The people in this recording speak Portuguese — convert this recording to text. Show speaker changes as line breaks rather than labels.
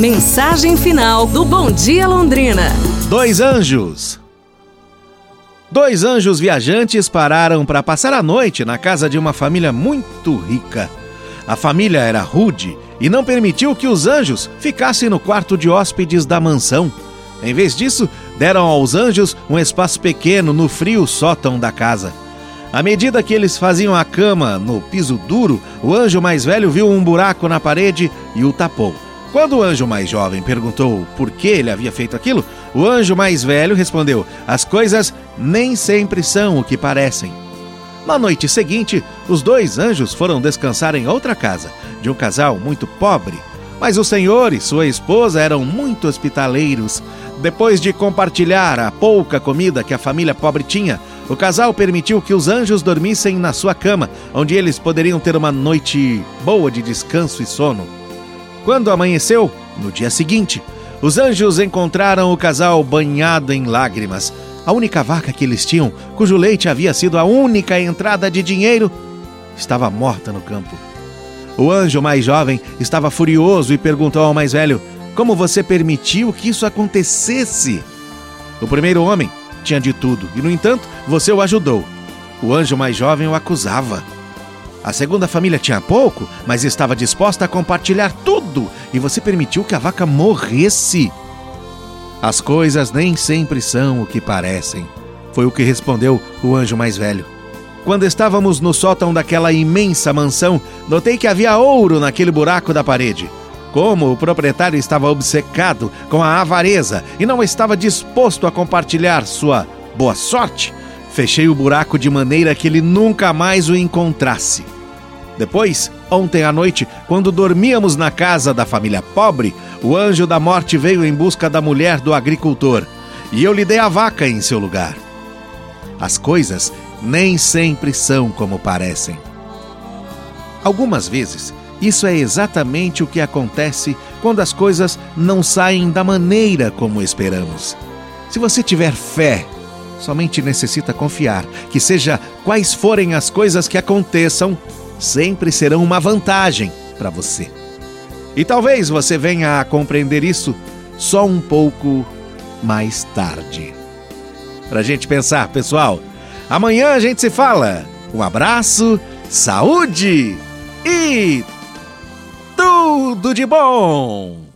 Mensagem final do Bom Dia Londrina.
Dois anjos. Dois anjos viajantes pararam para passar a noite na casa de uma família muito rica. A família era rude e não permitiu que os anjos ficassem no quarto de hóspedes da mansão. Em vez disso, deram aos anjos um espaço pequeno no frio sótão da casa. À medida que eles faziam a cama no piso duro, o anjo mais velho viu um buraco na parede e o tapou. Quando o anjo mais jovem perguntou por que ele havia feito aquilo, o anjo mais velho respondeu: As coisas nem sempre são o que parecem. Na noite seguinte, os dois anjos foram descansar em outra casa, de um casal muito pobre. Mas o senhor e sua esposa eram muito hospitaleiros. Depois de compartilhar a pouca comida que a família pobre tinha, o casal permitiu que os anjos dormissem na sua cama, onde eles poderiam ter uma noite boa de descanso e sono. Quando amanheceu, no dia seguinte, os anjos encontraram o casal banhado em lágrimas. A única vaca que eles tinham, cujo leite havia sido a única entrada de dinheiro, estava morta no campo. O anjo mais jovem estava furioso e perguntou ao mais velho: Como você permitiu que isso acontecesse? O primeiro homem tinha de tudo e, no entanto, você o ajudou. O anjo mais jovem o acusava. A segunda família tinha pouco, mas estava disposta a compartilhar tudo e você permitiu que a vaca morresse. As coisas nem sempre são o que parecem, foi o que respondeu o anjo mais velho. Quando estávamos no sótão daquela imensa mansão, notei que havia ouro naquele buraco da parede. Como o proprietário estava obcecado com a avareza e não estava disposto a compartilhar sua boa sorte, fechei o buraco de maneira que ele nunca mais o encontrasse. Depois, ontem à noite, quando dormíamos na casa da família pobre, o anjo da morte veio em busca da mulher do agricultor e eu lhe dei a vaca em seu lugar. As coisas nem sempre são como parecem. Algumas vezes, isso é exatamente o que acontece quando as coisas não saem da maneira como esperamos. Se você tiver fé, somente necessita confiar que, seja quais forem as coisas que aconteçam, sempre serão uma vantagem para você. E talvez você venha a compreender isso só um pouco mais tarde. Para a gente pensar, pessoal, amanhã a gente se fala. Um abraço, saúde e tudo de bom!